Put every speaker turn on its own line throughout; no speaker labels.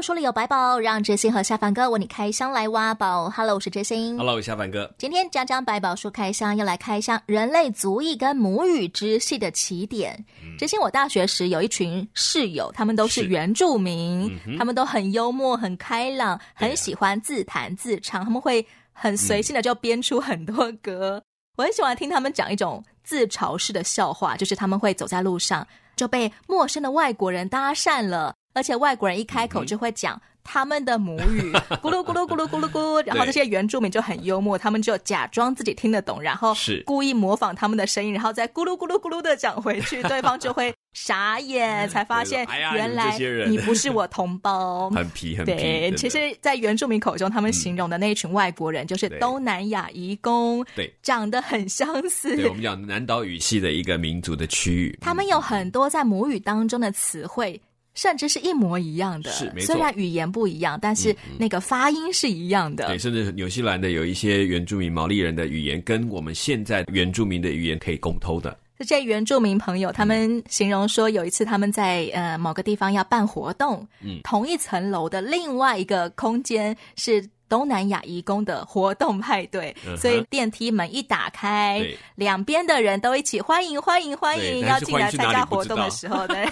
书里有百宝，让知心和下凡哥为你开箱来挖宝。Hello，我是知心。
Hello，下凡哥。
今天江江百宝书开箱要来开箱人类族裔跟母语之系的起点。知、嗯、心，我大学时有一群室友，他们都是原住民，他们都很幽默、很开朗，很喜欢自弹自唱，他们会很随性的就编出很多歌。嗯、我很喜欢听他们讲一种自嘲式的笑话，就是他们会走在路上就被陌生的外国人搭讪了。而且外国人一开口就会讲他们的母语，咕噜咕噜咕噜咕噜咕，然后这些原住民就很幽默，他们就假装自己听得懂，然后故意模仿他们的声音，然后再咕噜咕噜咕噜的讲回去，对方就会傻眼，才发现原来你不是我同胞，
很皮很皮。
对，其实，在原住民口中，他们形容的那一群外国人就是东南亚移工，对，长得很相似。
对，我们讲南岛语系的一个民族的区域，
他们有很多在母语当中的词汇。甚至是一模一样的，
是没错。
虽然语言不一样，但是那个发音是一样的。
嗯嗯、对，甚至纽西兰的有一些原住民毛利人的语言，跟我们现在原住民的语言可以共通的。
这些原住民朋友，他们形容说，有一次他们在呃某个地方要办活动，嗯，同一层楼的另外一个空间是。东南亚移工的活动派对，嗯、所以电梯门一打开，两边的人都一起欢迎欢迎欢迎，要进来参加活动的时候，对，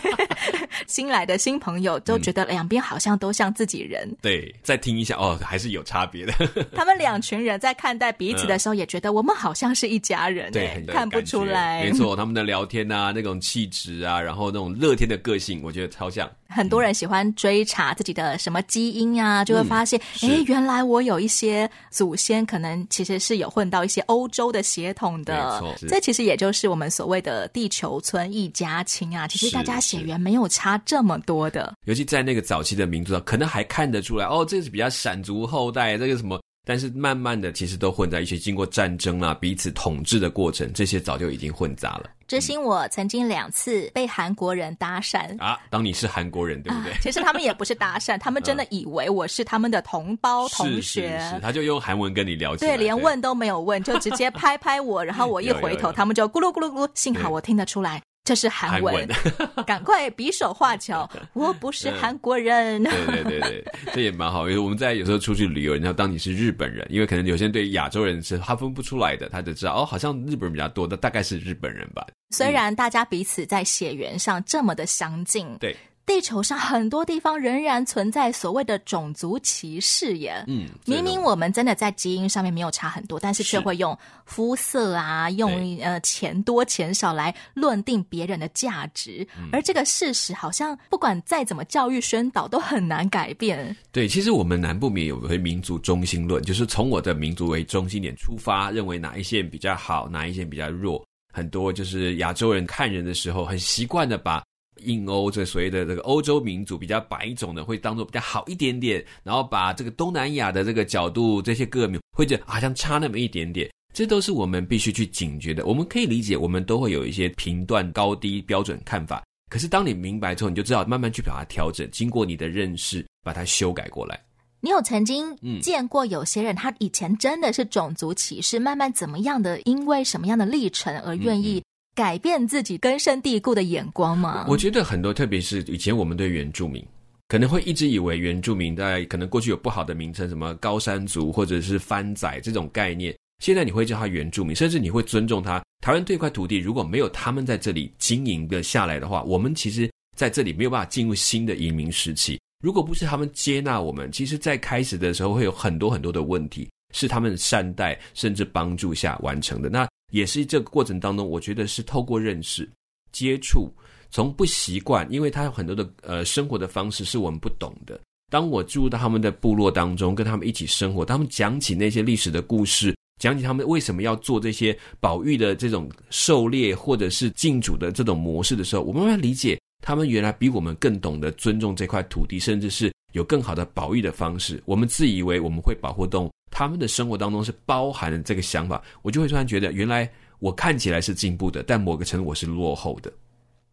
新来的新朋友都觉得两边好像都像自己人。
嗯、对，再听一下哦，还是有差别的。
他们两群人在看待彼此的时候，也觉得我们好像是一家人，对，看不出来。
没错，他们的聊天啊，那种气质啊，然后那种乐天的个性，我觉得超像。
很多人喜欢追查自己的什么基因啊，就会发现，哎、嗯，原来我有一些祖先可能其实是有混到一些欧洲的血统的。这其实也就是我们所谓的地球村一家亲啊。其实大家血缘没有差这么多的。
尤其在那个早期的民族上，可能还看得出来，哦，这是比较闪族后代，这个什么。但是慢慢的，其实都混在一起。经过战争啊，彼此统治的过程，这些早就已经混杂了。
知心，我曾经两次被韩国人搭讪
啊。当你是韩国人，对不对？啊、其
实他们也不是搭讪，他们真的以为我是他们的同胞同学。
是是是，他就用韩文跟你聊天。
对，连问都没有问，就直接拍拍我，然后我一 回头，有有有他们就咕噜咕噜咕。幸好我听得出来。这是韩文，韩文 赶快比手画脚。我不是韩国人。
对对对对，这也蛮好。因为我们在有时候出去旅游，然后当你是日本人，因为可能有些人对亚洲人是划分不出来的，他就知道哦，好像日本人比较多，那大概是日本人吧。
虽然大家彼此在血缘上这么的相近，
嗯、对。
地球上很多地方仍然存在所谓的种族歧视耶。嗯，明明我们真的在基因上面没有差很多，但是却会用肤色啊，用呃钱多钱少来论定别人的价值。而这个事实好像不管再怎么教育宣导都很难改变。
对，其实我们南部民有个民族中心论，就是从我的民族为中心点出发，认为哪一些比较好，哪一些比较弱。很多就是亚洲人看人的时候，很习惯的把。印欧这所谓的这个欧洲民族比较白种的，会当做比较好一点点，然后把这个东南亚的这个角度，这些各民会觉得好像差那么一点点，这都是我们必须去警觉的。我们可以理解，我们都会有一些评断高低标准看法。可是当你明白之后，你就知道慢慢去把它调整，经过你的认识，把它修改过来。
你有曾经见过有些人，他以前真的是种族歧视，慢慢怎么样的，因为什么样的历程而愿意？改变自己根深蒂固的眼光吗？
我觉得很多，特别是以前我们对原住民，可能会一直以为原住民在可能过去有不好的名称，什么高山族或者是番仔这种概念。现在你会叫他原住民，甚至你会尊重他。台湾这块土地如果没有他们在这里经营的下来的话，我们其实在这里没有办法进入新的移民时期。如果不是他们接纳我们，其实在开始的时候会有很多很多的问题，是他们善待甚至帮助下完成的。那。也是这个过程当中，我觉得是透过认识、接触，从不习惯，因为他有很多的呃生活的方式是我们不懂的。当我住到他们的部落当中，跟他们一起生活，他们讲起那些历史的故事，讲起他们为什么要做这些保育的这种狩猎或者是禁主的这种模式的时候，我慢慢理解，他们原来比我们更懂得尊重这块土地，甚至是有更好的保育的方式。我们自以为我们会保护动物，他们的生活当中是包含了这个想法，我就会突然觉得，原来我看起来是进步的，但某个程度我是落后的。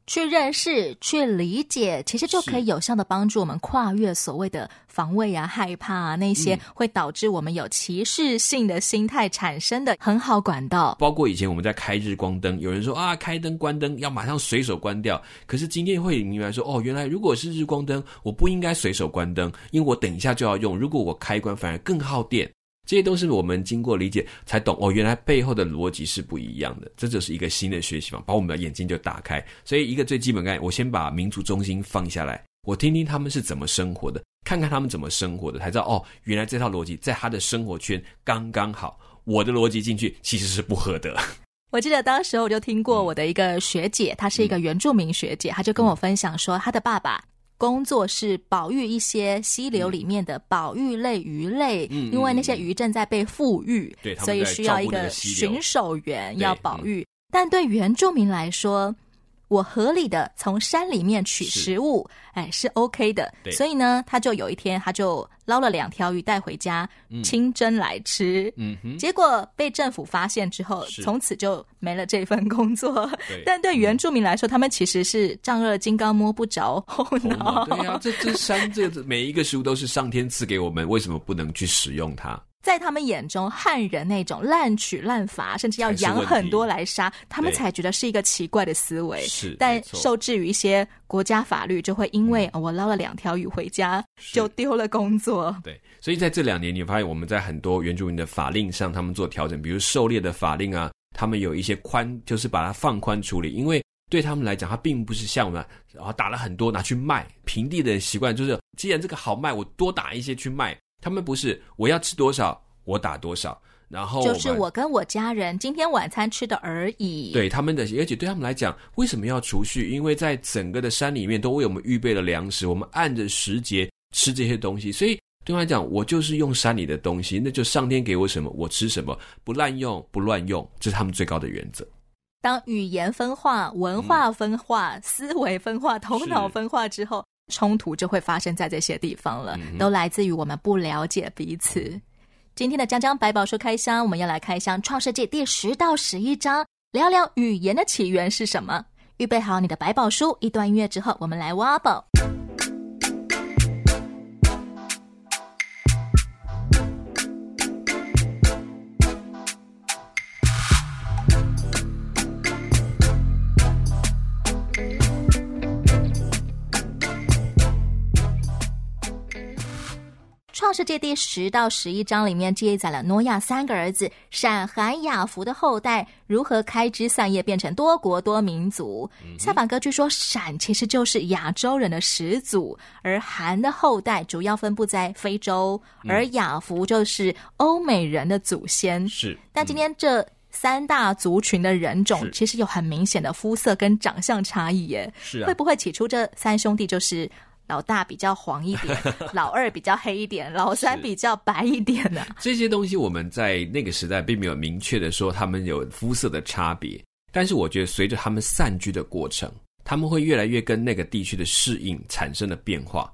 去认识、去理解，其实就可以有效的帮助我们跨越所谓的防卫啊、害怕啊那些会导致我们有歧视性的心态产生的很好管道。
包括以前我们在开日光灯，有人说啊，开灯关灯要马上随手关掉。可是今天会明白说，哦，原来如果是日光灯，我不应该随手关灯，因为我等一下就要用。如果我开关，反而更耗电。这些都是我们经过理解才懂哦，原来背后的逻辑是不一样的。这就是一个新的学习嘛，把我们的眼睛就打开。所以一个最基本概念，我先把民族中心放下来，我听听他们是怎么生活的，看看他们怎么生活的，才知道哦，原来这套逻辑在他的生活圈刚刚好。我的逻辑进去其实是不合的。
我记得当时我就听过我的一个学姐，她是一个原住民学姐，她就跟我分享说，她的爸爸。工作是保育一些溪流里面的保育类鱼类，嗯、因为那些鱼正在被富裕，
嗯、
所以需要一个巡守员要保育。对但对原住民来说，我合理的从山里面取食物，哎，是 OK 的。所以呢，他就有一天，他就捞了两条鱼带回家，清蒸来吃。嗯哼。结果被政府发现之后，从此就没了这份工作。对 但对原住民来说，嗯、他们其实是丈二金刚摸不着后脑。
对呀、啊，这这山这每一个食物都是上天赐给我们，为什么不能去使用它？
在他们眼中，汉人那种滥取滥伐，甚至要养很多来杀，他们才觉得是一个奇怪的思维。是，但受制于一些国家法律，就会因为、我捞了两条鱼回家，就丢了工作。
对，所以在这两年，你发现我们在很多原住民的法令上，他们做调整，比如狩猎的法令啊，他们有一些宽，就是把它放宽处理，因为对他们来讲，它并不是像我们，然后打了很多拿去卖。平地的习惯就是，既然这个好卖，我多打一些去卖。他们不是我要吃多少我打多少，然后
就是我跟我家人今天晚餐吃的而已。
对他们的，而且对他们来讲，为什么要储蓄？因为在整个的山里面都为我们预备了粮食，我们按着时节吃这些东西。所以对他们来讲，我就是用山里的东西，那就上天给我什么我吃什么，不滥用不乱用，这是他们最高的原则。
当语言分化、文化分化、嗯、思维分化、头脑分化之后。冲突就会发生在这些地方了，嗯、都来自于我们不了解彼此。今天的江江百宝书开箱，我们要来开箱《创世纪》第十到十一章，聊聊语言的起源是什么。预备好你的百宝书，一段音乐之后，我们来挖宝。创世界第十到十一章里面记载了挪亚三个儿子闪、含、雅福的后代如何开枝散叶变成多国多民族。嗯、哼下版歌据说闪其实就是亚洲人的始祖，而含的后代主要分布在非洲，嗯、而雅福就是欧美人的祖先。是，但今天这三大族群的人种其实有很明显的肤色跟长相差异耶。是啊，会不会起初这三兄弟就是？老大比较黄一点，老二比较黑一点，老三比较白一点呢、啊。
这些东西我们在那个时代并没有明确的说他们有肤色的差别，但是我觉得随着他们散居的过程，他们会越来越跟那个地区的适应产生了变化，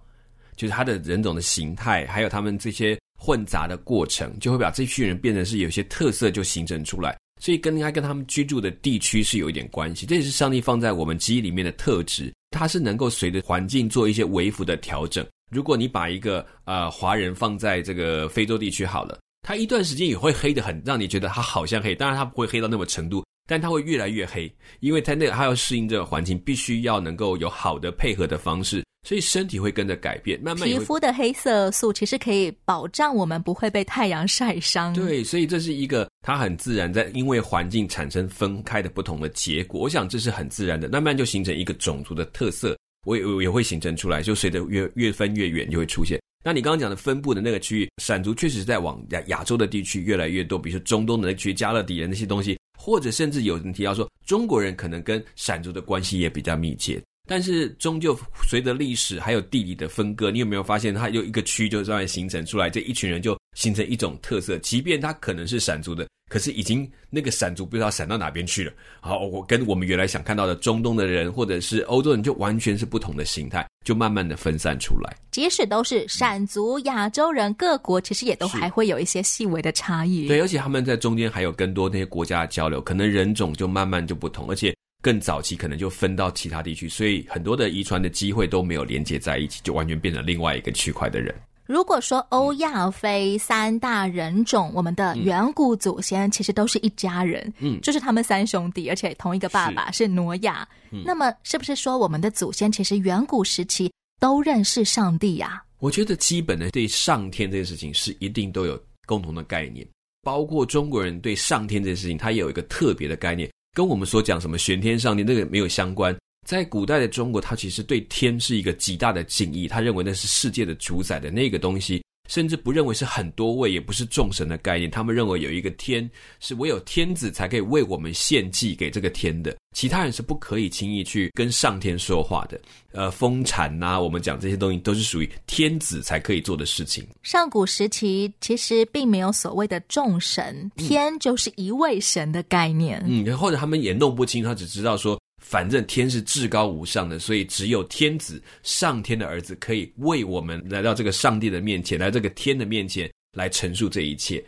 就是他的人种的形态，还有他们这些混杂的过程，就会把这群人变成是有些特色就形成出来，所以跟应该跟他们居住的地区是有一点关系，这也是上帝放在我们基因里面的特质。它是能够随着环境做一些微幅的调整。如果你把一个呃华人放在这个非洲地区好了，它一段时间也会黑得很，让你觉得它好像黑。当然它不会黑到那么程度，但它会越来越黑，因为它那个他要适应这个环境，必须要能够有好的配合的方式。所以身体会跟着改变，慢慢
皮肤的黑色素其实可以保障我们不会被太阳晒伤。
对，所以这是一个它很自然在因为环境产生分开的不同的结果。我想这是很自然的，慢慢就形成一个种族的特色，我也我也会形成出来，就随着越越分越远就会出现。那你刚刚讲的分布的那个区域，闪族确实是在往亚亚洲的地区越来越多，比如说中东的那区加勒底人那些东西，或者甚至有人提到说中国人可能跟闪族的关系也比较密切。但是终究随着历史还有地理的分割，你有没有发现它有一个区就这样形成出来，这一群人就形成一种特色。即便他可能是闪族的，可是已经那个闪族不知道闪到哪边去了。好，我跟我们原来想看到的中东的人或者是欧洲人就完全是不同的形态，就慢慢的分散出来。
即使都是闪族、亚洲人，各国其实也都还会有一些细微的差异。
对，而且他们在中间还有更多那些国家的交流，可能人种就慢慢就不同，而且更早期可能就分到其他地区，所以很多的遗传的机会都没有连接在一起，就完全变成另外一个区块的人。
如果说欧亚非三大人种，我们的远古祖先其实都是一家人，嗯，就是他们三兄弟，而且同一个爸爸是挪亚。嗯，那么是不是说我们的祖先其实远古时期都认识上帝呀？
我觉得基本的对上天这件事情是一定都有共同的概念，包括中国人对上天这件事情，他也有一个特别的概念，跟我们所讲什么玄天上帝那个没有相关。在古代的中国，他其实对天是一个极大的敬意，他认为那是世界的主宰的那个东西，甚至不认为是很多位，也不是众神的概念。他们认为有一个天，是唯有天子才可以为我们献祭给这个天的，其他人是不可以轻易去跟上天说话的。呃，丰产呐、啊，我们讲这些东西都是属于天子才可以做的事情。
上古时期其实并没有所谓的众神，天就是一位神的概念。
嗯，嗯，或者他们也弄不清，他只知道说。反正天是至高无上的，所以只有天子上天的儿子可以为我们来到这个上帝的面前，来这个天的面前来陈述这一切。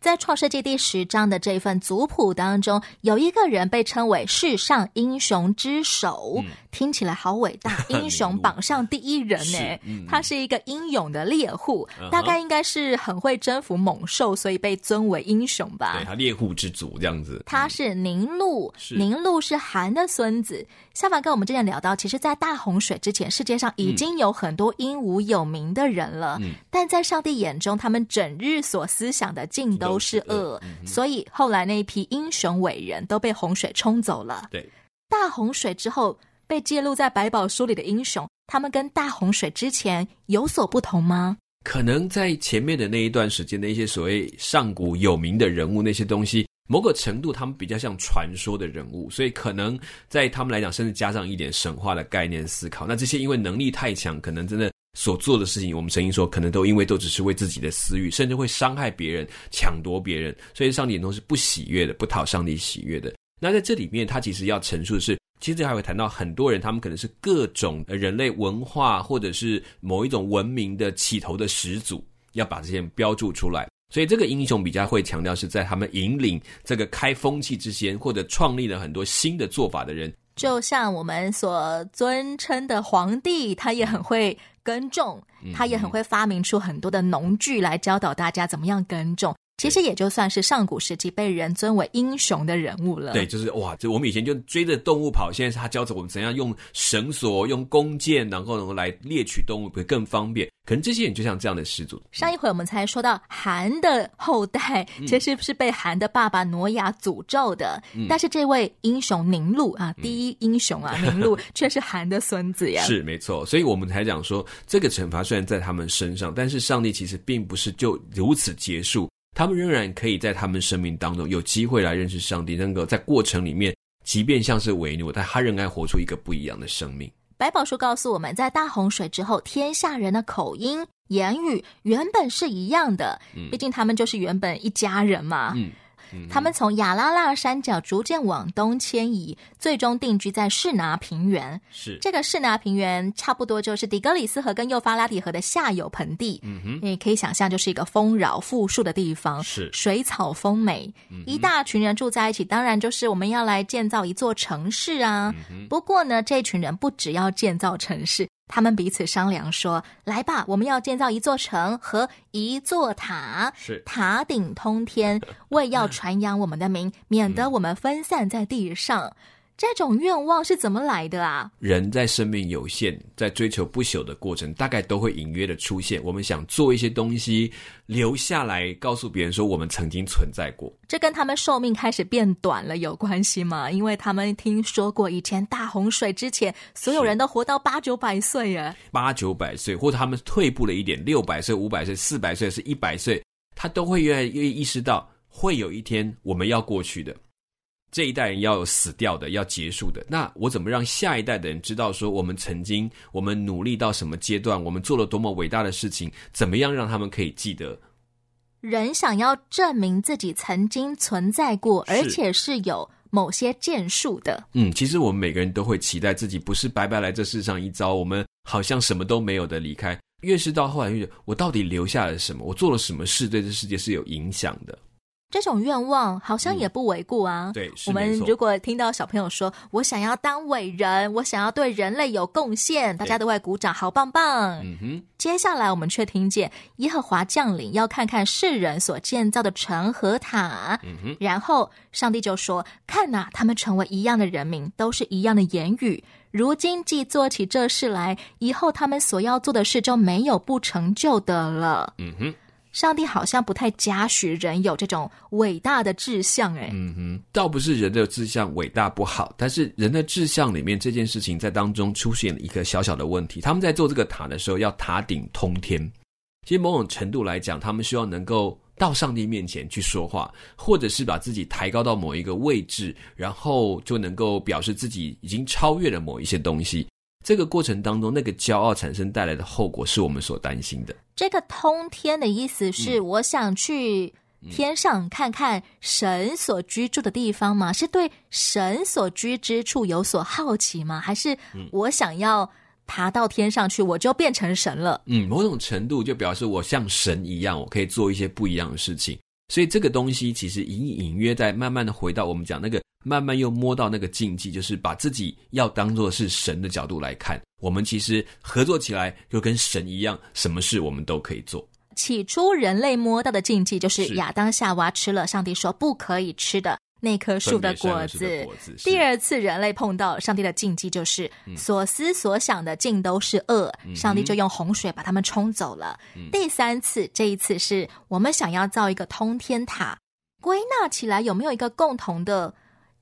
在创世纪第十章的这份族谱当中，有一个人被称为世上英雄之首，嗯、听起来好伟大，英雄榜上第一人呢。嗯、他是一个英勇的猎户，嗯、大概应该是很会征服猛兽，所以被尊为英雄吧。
对，他猎户之祖这样子。
他是宁禄，宁禄是韩的孙子。夏凡跟我们之前聊到，其实，在大洪水之前，世界上已经有很多英武有名的人了，嗯、但在上帝眼中，他们整日所思想的尽都。都是恶，所以后来那一批英雄伟人都被洪水冲走了。
对，
大洪水之后被记录在百宝书里的英雄，他们跟大洪水之前有所不同吗？
可能在前面的那一段时间的一些所谓上古有名的人物，那些东西，某个程度他们比较像传说的人物，所以可能在他们来讲，甚至加上一点神话的概念思考。那这些因为能力太强，可能真的。所做的事情，我们曾经说，可能都因为都只是为自己的私欲，甚至会伤害别人、抢夺别人，所以上帝眼中是不喜悦的，不讨上帝喜悦的。那在这里面，他其实要陈述的是，其实还会谈到很多人，他们可能是各种人类文化或者是某一种文明的起头的始祖，要把这些人标注出来。所以这个英雄比较会强调是在他们引领这个开风气之先，或者创立了很多新的做法的人。
就像我们所尊称的皇帝，他也很会耕种，他也很会发明出很多的农具来教导大家怎么样耕种。其实也就算是上古时期被人尊为英雄的人物了。
对，就是哇，这我们以前就追着动物跑，现在是他教着我们怎样用绳索、用弓箭，然后能够来猎取动物会更方便。可能这些人就像这样的始祖。
上一回我们才说到韩的后代，其实是被韩的爸爸挪亚诅咒的。嗯、但是这位英雄宁禄啊，嗯、第一英雄啊，宁禄却是韩的孙子呀。
是没错，所以我们才讲说，这个惩罚虽然在他们身上，但是上帝其实并不是就如此结束。他们仍然可以在他们生命当中有机会来认识上帝，能够在过程里面，即便像是为奴，但他仍然活出一个不一样的生命。
白宝书告诉我们，在大洪水之后，天下人的口音、言语原本是一样的，毕竟他们就是原本一家人嘛。嗯。他们从亚拉腊山脚逐渐往东迁移，最终定居在士拿平原。
是这
个士拿平原，差不多就是底格里斯河跟幼发拉底河的下游盆地。嗯哼，你可以想象，就是一个丰饶富庶的地方，
是
水草丰美，嗯、一大群人住在一起。当然，就是我们要来建造一座城市啊。嗯、不过呢，这群人不只要建造城市。他们彼此商量说：“来吧，我们要建造一座城和一座塔，
是
塔顶通天，为要传扬我们的名，免得我们分散在地上。”这种愿望是怎么来的啊？
人在生命有限，在追求不朽的过程，大概都会隐约的出现。我们想做一些东西留下来，告诉别人说我们曾经存在过。
这跟他们寿命开始变短了有关系吗？因为他们听说过以前大洪水之前，所有人都活到八九百岁耶，
八九百岁，或者他们退步了一点，六百岁、五百岁、四百岁是一百岁，他都会越来越意识到，会有一天我们要过去的。这一代人要有死掉的，要结束的。那我怎么让下一代的人知道说，我们曾经，我们努力到什么阶段，我们做了多么伟大的事情？怎么样让他们可以记得？
人想要证明自己曾经存在过，而且是有某些建树的。
嗯，其实我们每个人都会期待自己不是白白来这世上一遭，我们好像什么都没有的离开。越是到后来，越我到底留下了什么？我做了什么事对这世界是有影响的？
这种愿望好像也不为过啊。
嗯、对，
我们如果听到小朋友说“我想要当伟人，我想要对人类有贡献”，大家都会鼓掌，好棒棒。嗯哼。接下来我们却听见耶和华降临，要看看世人所建造的城和塔。嗯哼。然后上帝就说：“看呐，他们成为一样的人民，都是一样的言语。如今既做起这事来，以后他们所要做的事就没有不成就的了。”嗯哼。上帝好像不太嘉许人有这种伟大的志向，哎，
嗯哼，倒不是人的志向伟大不好，但是人的志向里面这件事情在当中出现了一个小小的问题。他们在做这个塔的时候，要塔顶通天，其实某种程度来讲，他们需要能够到上帝面前去说话，或者是把自己抬高到某一个位置，然后就能够表示自己已经超越了某一些东西。这个过程当中，那个骄傲产生带来的后果是我们所担心的。
这个通天的意思是，我想去天上看看神所居住的地方吗？是对神所居之处有所好奇吗？还是我想要爬到天上去，我就变成神了？
嗯，某种程度就表示我像神一样，我可以做一些不一样的事情。所以这个东西其实隐隐约在慢慢的回到我们讲那个。慢慢又摸到那个禁忌，就是把自己要当做是神的角度来看。我们其实合作起来，就跟神一样，什么事我们都可以做。
起初人类摸到的禁忌，就是亚当夏娃吃了上帝说不可以吃的那棵树的果子。果子第二次人类碰到上帝的禁忌，就是、嗯、所思所想的尽都是恶，上帝就用洪水把他们冲走了。嗯、第三次，这一次是我们想要造一个通天塔，归纳起来有没有一个共同的？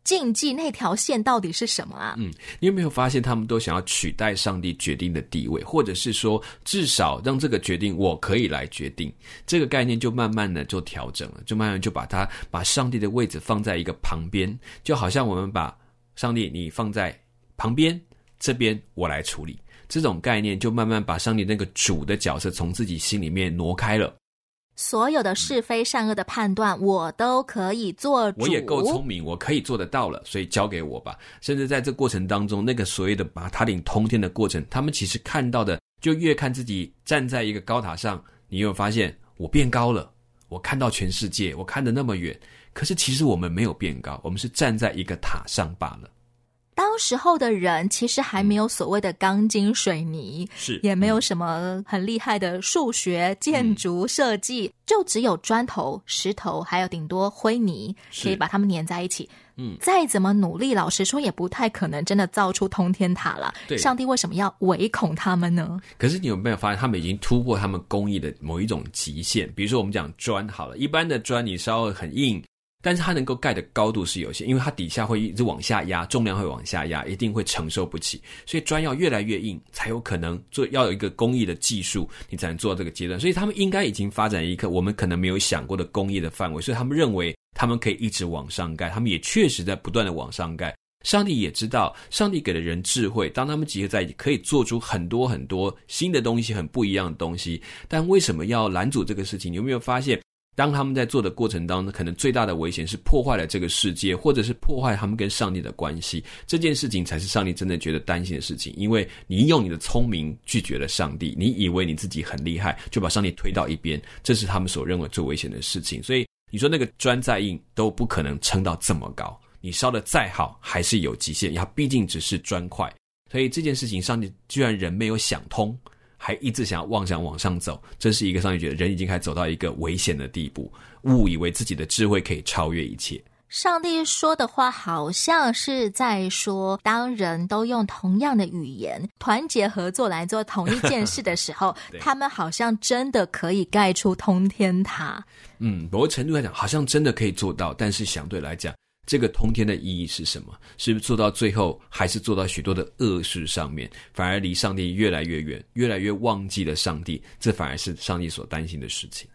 禁忌那条线到底是什么啊？
嗯，你有没有发现他们都想要取代上帝决定的地位，或者是说至少让这个决定我可以来决定？这个概念就慢慢的就调整了，就慢慢就把它把上帝的位置放在一个旁边，就好像我们把上帝你放在旁边，这边我来处理。这种概念就慢慢把上帝那个主的角色从自己心里面挪开了。
所有的是非善恶的判断，我都可以做主。
我也够聪明，我可以做得到了，所以交给我吧。甚至在这过程当中，那个所谓的把塔顶通天的过程，他们其实看到的，就越看自己站在一个高塔上，你有发现我变高了，我看到全世界，我看得那么远。可是其实我们没有变高，我们是站在一个塔上罢了。
当时候的人其实还没有所谓的钢筋水泥，
是
也没有什么很厉害的数学、建筑设计，嗯、就只有砖头、石头，还有顶多灰泥，可以把它们粘在一起。嗯，再怎么努力，老实说也不太可能真的造出通天塔了。对，上帝为什么要唯恐他们呢？
可是你有没有发现，他们已经突破他们工艺的某一种极限？比如说，我们讲砖好了，一般的砖你稍微很硬。但是它能够盖的高度是有限，因为它底下会一直往下压，重量会往下压，一定会承受不起。所以砖要越来越硬，才有可能做，要有一个工艺的技术，你才能做到这个阶段。所以他们应该已经发展一个我们可能没有想过的工艺的范围，所以他们认为他们可以一直往上盖，他们也确实在不断的往上盖。上帝也知道，上帝给了人智慧，当他们集合在一起，可以做出很多很多新的东西，很不一样的东西。但为什么要拦阻这个事情？你有没有发现？当他们在做的过程当中，可能最大的危险是破坏了这个世界，或者是破坏他们跟上帝的关系。这件事情才是上帝真的觉得担心的事情，因为你用你的聪明拒绝了上帝，你以为你自己很厉害，就把上帝推到一边，这是他们所认为最危险的事情。所以你说那个砖再硬都不可能撑到这么高，你烧的再好还是有极限，它毕竟只是砖块。所以这件事情，上帝居然人没有想通。还一直想要妄想往上走，这是一个上帝觉得人已经开始走到一个危险的地步，误以为自己的智慧可以超越一切。
上帝说的话好像是在说，当人都用同样的语言，团结合作来做同一件事的时候，他们好像真的可以盖出通天塔。
嗯，某个程度来讲，好像真的可以做到，但是相对来讲。这个通天的意义是什么？是不是做到最后，还是做到许多的恶事上面，反而离上帝越来越远，越来越忘记了上帝？这反而是上帝所担心的事情。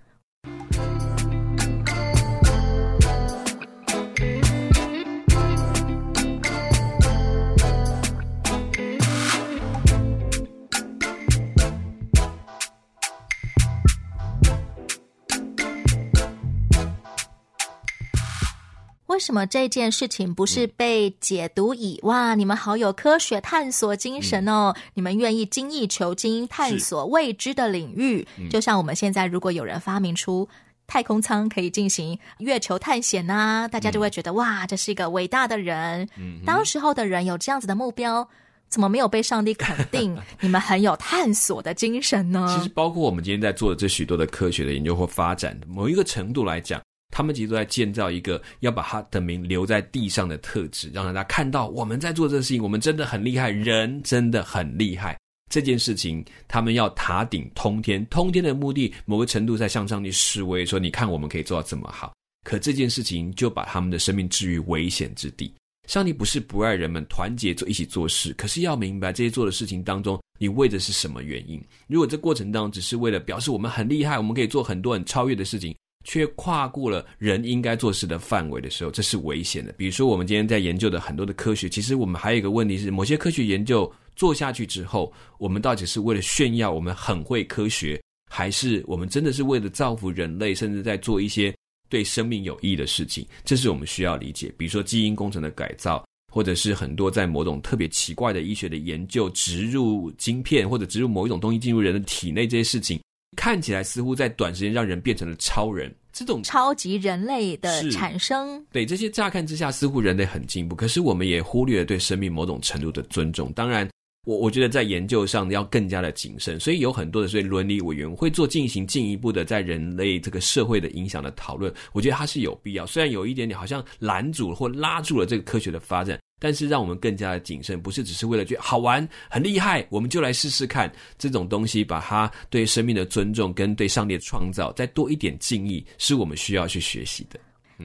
什么这件事情不是被解读以、嗯、哇，你们好有科学探索精神哦，嗯、你们愿意精益求精，探索未知的领域？就像我们现在，如果有人发明出太空舱可以进行月球探险呐、啊，大家就会觉得、嗯、哇，这是一个伟大的人。嗯，当时候的人有这样子的目标。怎么没有被上帝肯定？你们很有探索的精神呢？
其实，包括我们今天在做的这许多的科学的研究或发展，某一个程度来讲，他们其实都在建造一个要把他的名留在地上的特质，让大家看到我们在做这个事情，我们真的很厉害，人真的很厉害。这件事情，他们要塔顶通天，通天的目的，某个程度在向上帝示威，说你看我们可以做到这么好。可这件事情就把他们的生命置于危险之地。上帝不是不爱人们团结做一起做事，可是要明白这些做的事情当中，你为的是什么原因？如果这过程当中只是为了表示我们很厉害，我们可以做很多很超越的事情，却跨过了人应该做事的范围的时候，这是危险的。比如说，我们今天在研究的很多的科学，其实我们还有一个问题是，某些科学研究做下去之后，我们到底是为了炫耀我们很会科学，还是我们真的是为了造福人类，甚至在做一些对生命有益的事情，这是我们需要理解。比如说基因工程的改造，或者是很多在某种特别奇怪的医学的研究，植入晶片或者植入某一种东西进入人的体内，这些事情看起来似乎在短时间让人变成了超人。这种
超级人类的产生，
对这些乍看之下似乎人类很进步，可是我们也忽略了对生命某种程度的尊重。当然。我我觉得在研究上要更加的谨慎，所以有很多的所以伦理委员会做进行进一步的在人类这个社会的影响的讨论，我觉得它是有必要。虽然有一点点好像拦阻或拉住了这个科学的发展，但是让我们更加的谨慎，不是只是为了觉得好玩很厉害，我们就来试试看这种东西，把它对生命的尊重跟对上帝的创造再多一点敬意，是我们需要去学习的。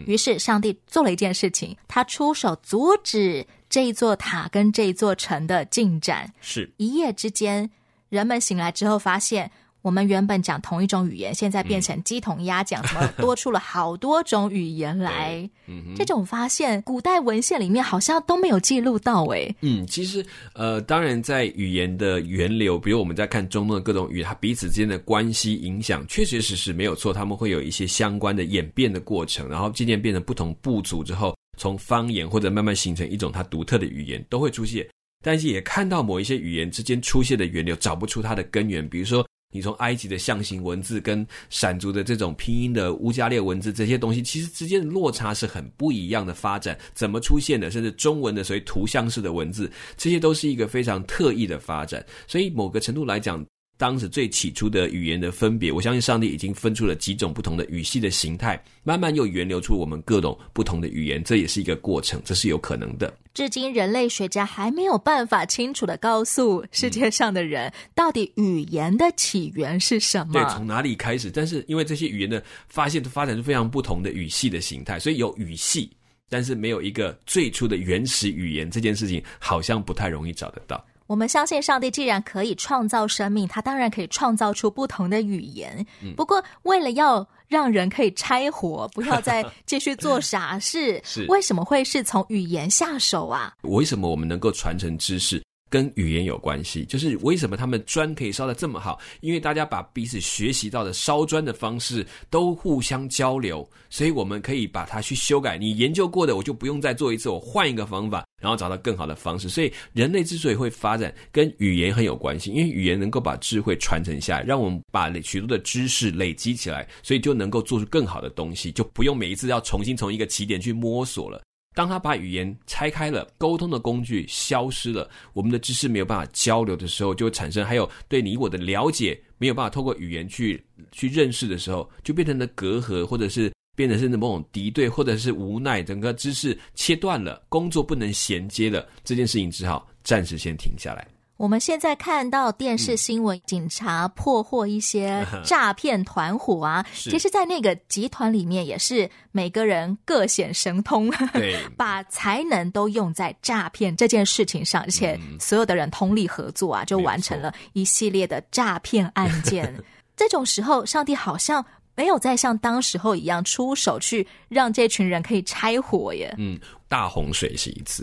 于是，上帝做了一件事情，他出手阻止这一座塔跟这一座城的进展。
是，
一夜之间，人们醒来之后发现。我们原本讲同一种语言，现在变成鸡同鸭讲，多出了好多种语言来？嗯，这种发现，古代文献里面好像都没有记录到。诶，
嗯，其实，呃，当然，在语言的源流，比如我们在看中东的各种语言，它彼此之间的关系影响，确确实实没有错，他们会有一些相关的演变的过程，然后渐渐变成不同部族之后，从方言或者慢慢形成一种它独特的语言，都会出现。但是也看到某一些语言之间出现的源流，找不出它的根源，比如说。你从埃及的象形文字跟闪族的这种拼音的乌加列文字这些东西，其实之间的落差是很不一样的发展，怎么出现的？甚至中文的所谓图像式的文字，这些都是一个非常特异的发展。所以某个程度来讲，当时最起初的语言的分别，我相信上帝已经分出了几种不同的语系的形态，慢慢又源流出我们各种不同的语言，这也是一个过程，这是有可能的。
至今，人类学家还没有办法清楚的告诉世界上的人，到底语言的起源是什么？
对，从哪里开始？但是因为这些语言的发现发展是非常不同的语系的形态，所以有语系，但是没有一个最初的原始语言，这件事情好像不太容易找得到。
我们相信上帝既然可以创造生命，他当然可以创造出不同的语言。嗯、不过，为了要让人可以拆活，不要再 继续做傻事，是为什么会是从语言下手啊？
为什么我们能够传承知识？跟语言有关系，就是为什么他们砖可以烧得这么好？因为大家把彼此学习到的烧砖的方式都互相交流，所以我们可以把它去修改。你研究过的，我就不用再做一次，我换一个方法，然后找到更好的方式。所以人类之所以会发展，跟语言很有关系，因为语言能够把智慧传承下来，让我们把许多的知识累积起来，所以就能够做出更好的东西，就不用每一次要重新从一个起点去摸索了。当他把语言拆开了，沟通的工具消失了，我们的知识没有办法交流的时候，就会产生还有对你我的了解没有办法透过语言去去认识的时候，就变成了隔阂，或者是变成甚至某种敌对，或者是无奈，整个知识切断了，工作不能衔接了，这件事情只好暂时先停下来。
我们现在看到电视新闻，警察破获一些 诈骗团伙啊，其实，在那个集团里面，也是每个人各显神通，对，把才能都用在诈骗这件事情上，而且所有的人通力合作啊，就完成了一系列的诈骗案件。这种时候，上帝好像没有再像当时候一样出手去让这群人可以拆伙耶。
嗯，大洪水是一次，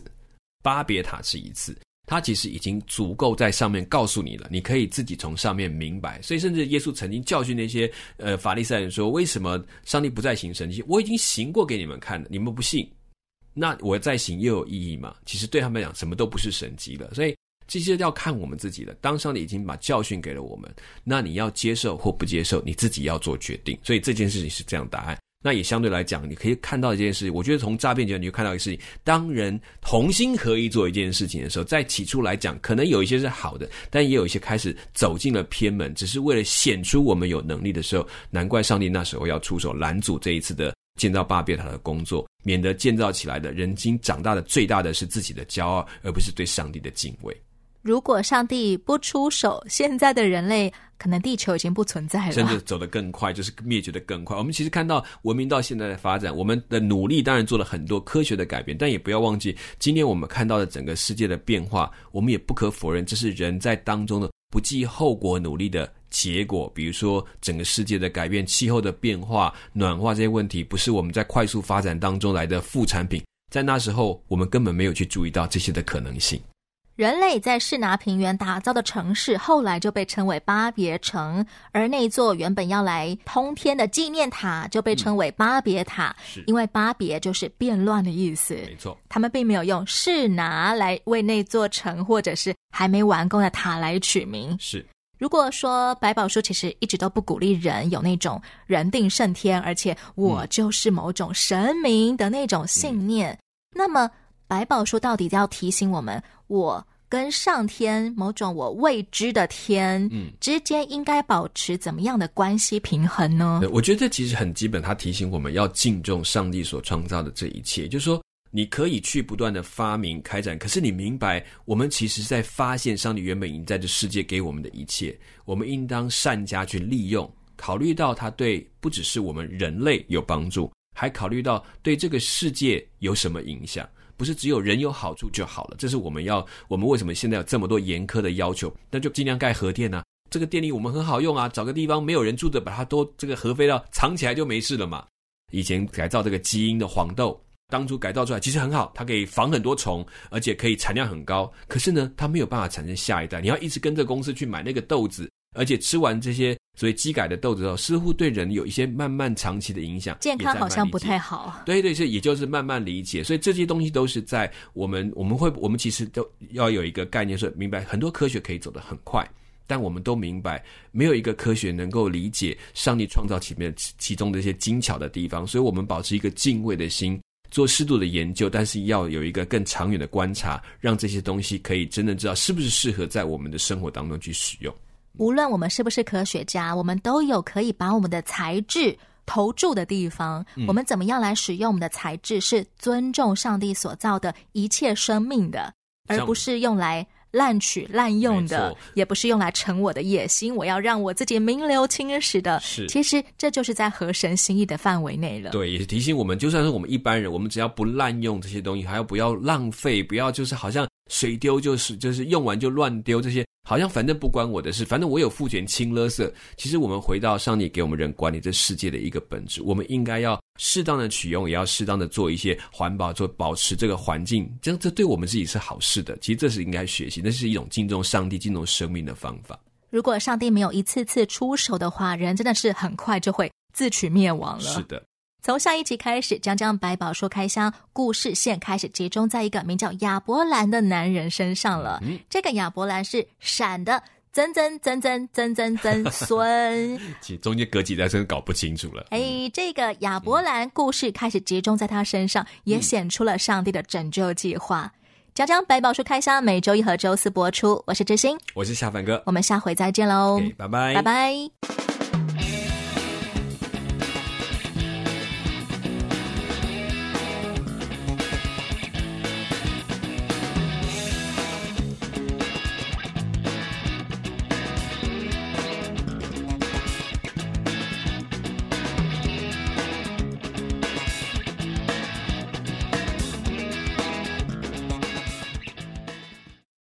巴别塔是一次。他其实已经足够在上面告诉你了，你可以自己从上面明白。所以，甚至耶稣曾经教训那些呃法利赛人说：“为什么上帝不再行神迹？我已经行过给你们看了，你们不信。那我再行又有意义吗？其实对他们来讲，什么都不是神迹了。所以这些要看我们自己的。当上帝已经把教训给了我们，那你要接受或不接受，你自己要做决定。所以这件事情是这样答案。那也相对来讲，你可以看到一件事情，我觉得从诈骗角度你就看到一个事情：当人同心合意做一件事情的时候，在起初来讲，可能有一些是好的，但也有一些开始走进了偏门，只是为了显出我们有能力的时候，难怪上帝那时候要出手拦阻这一次的建造巴别塔的工作，免得建造起来的人经长大的最大的是自己的骄傲，而不是对上帝的敬畏。
如果上帝不出手，现在的人类可能地球已经不存在了，
甚至走得更快，就是灭绝得更快。我们其实看到文明到现在的发展，我们的努力当然做了很多科学的改变，但也不要忘记，今天我们看到的整个世界的变化，我们也不可否认，这是人在当中的不计后果努力的结果。比如说，整个世界的改变、气候的变化、暖化这些问题，不是我们在快速发展当中来的副产品，在那时候我们根本没有去注意到这些的可能性。
人类在士拿平原打造的城市，后来就被称为巴别城，而那座原本要来通天的纪念塔，就被称为巴别塔。
是，
因为巴别就是变乱的意思。
没错，
他们并没有用士拿来为那座城或者是还没完工的塔来取名。
是，
如果说百宝书其实一直都不鼓励人有那种人定胜天，而且我就是某种神明的那种信念，嗯、那么。百宝书到底要提醒我们，我跟上天某种我未知的天，嗯，之间应该保持怎么样的关系平衡呢？
我觉得这其实很基本，它提醒我们要敬重上帝所创造的这一切。就是说，你可以去不断的发明开展，可是你明白，我们其实在发现上帝原本已经在这世界给我们的一切，我们应当善加去利用，考虑到它对不只是我们人类有帮助，还考虑到对这个世界有什么影响。不是只有人有好处就好了，这是我们要，我们为什么现在有这么多严苛的要求？那就尽量盖核电啊，这个电力我们很好用啊，找个地方没有人住的，把它都这个核废料藏起来就没事了嘛。以前改造这个基因的黄豆，当初改造出来其实很好，它可以防很多虫，而且可以产量很高。可是呢，它没有办法产生下一代，你要一直跟着公司去买那个豆子。而且吃完这些所谓机改的豆子后，似乎对人有一些慢慢长期的影响，
健康好像不太好。
对对，是也就是慢慢理解。所以这些东西都是在我们我们会我们其实都要有一个概念，是明白很多科学可以走得很快，但我们都明白没有一个科学能够理解上帝创造前面其中的一些精巧的地方。所以我们保持一个敬畏的心，做适度的研究，但是要有一个更长远的观察，让这些东西可以真正知道是不是适合在我们的生活当中去使用。
无论我们是不是科学家，我们都有可以把我们的才智投注的地方。嗯、我们怎么样来使用我们的才智，是尊重上帝所造的一切生命的，而不是用来滥取滥用的，也不是用来成我的野心。我要让我自己名留青史的。是，其实这就是在合神心意的范围内了。
对，也是提醒我们，就算是我们一般人，我们只要不滥用这些东西，还要不要浪费，不要就是好像。水丢就是就是用完就乱丢，这些好像反正不关我的事，反正我有父权清垃圾。其实我们回到上帝给我们人管理这世界的一个本质，我们应该要适当的取用，也要适当的做一些环保，做保持这个环境，这样这对我们自己是好事的。其实这是应该学习，那是一种敬重上帝、敬重生命的方法。
如果上帝没有一次次出手的话，人真的是很快就会自取灭亡了。
是的。
从下一集开始，将将百宝书开箱故事线开始集中在一个名叫亚伯兰的男人身上了。嗯、这个亚伯兰是闪的曾曾曾曾曾曾曾孙，
其中间隔几代真的搞不清楚了。
哎，这个亚伯兰故事开始集中在他身上，嗯、也显出了上帝的拯救计划。将将百宝书开箱每周一和周四播出。我是知心，
我是夏凡哥，
我们下回再见喽，
拜拜，
拜拜。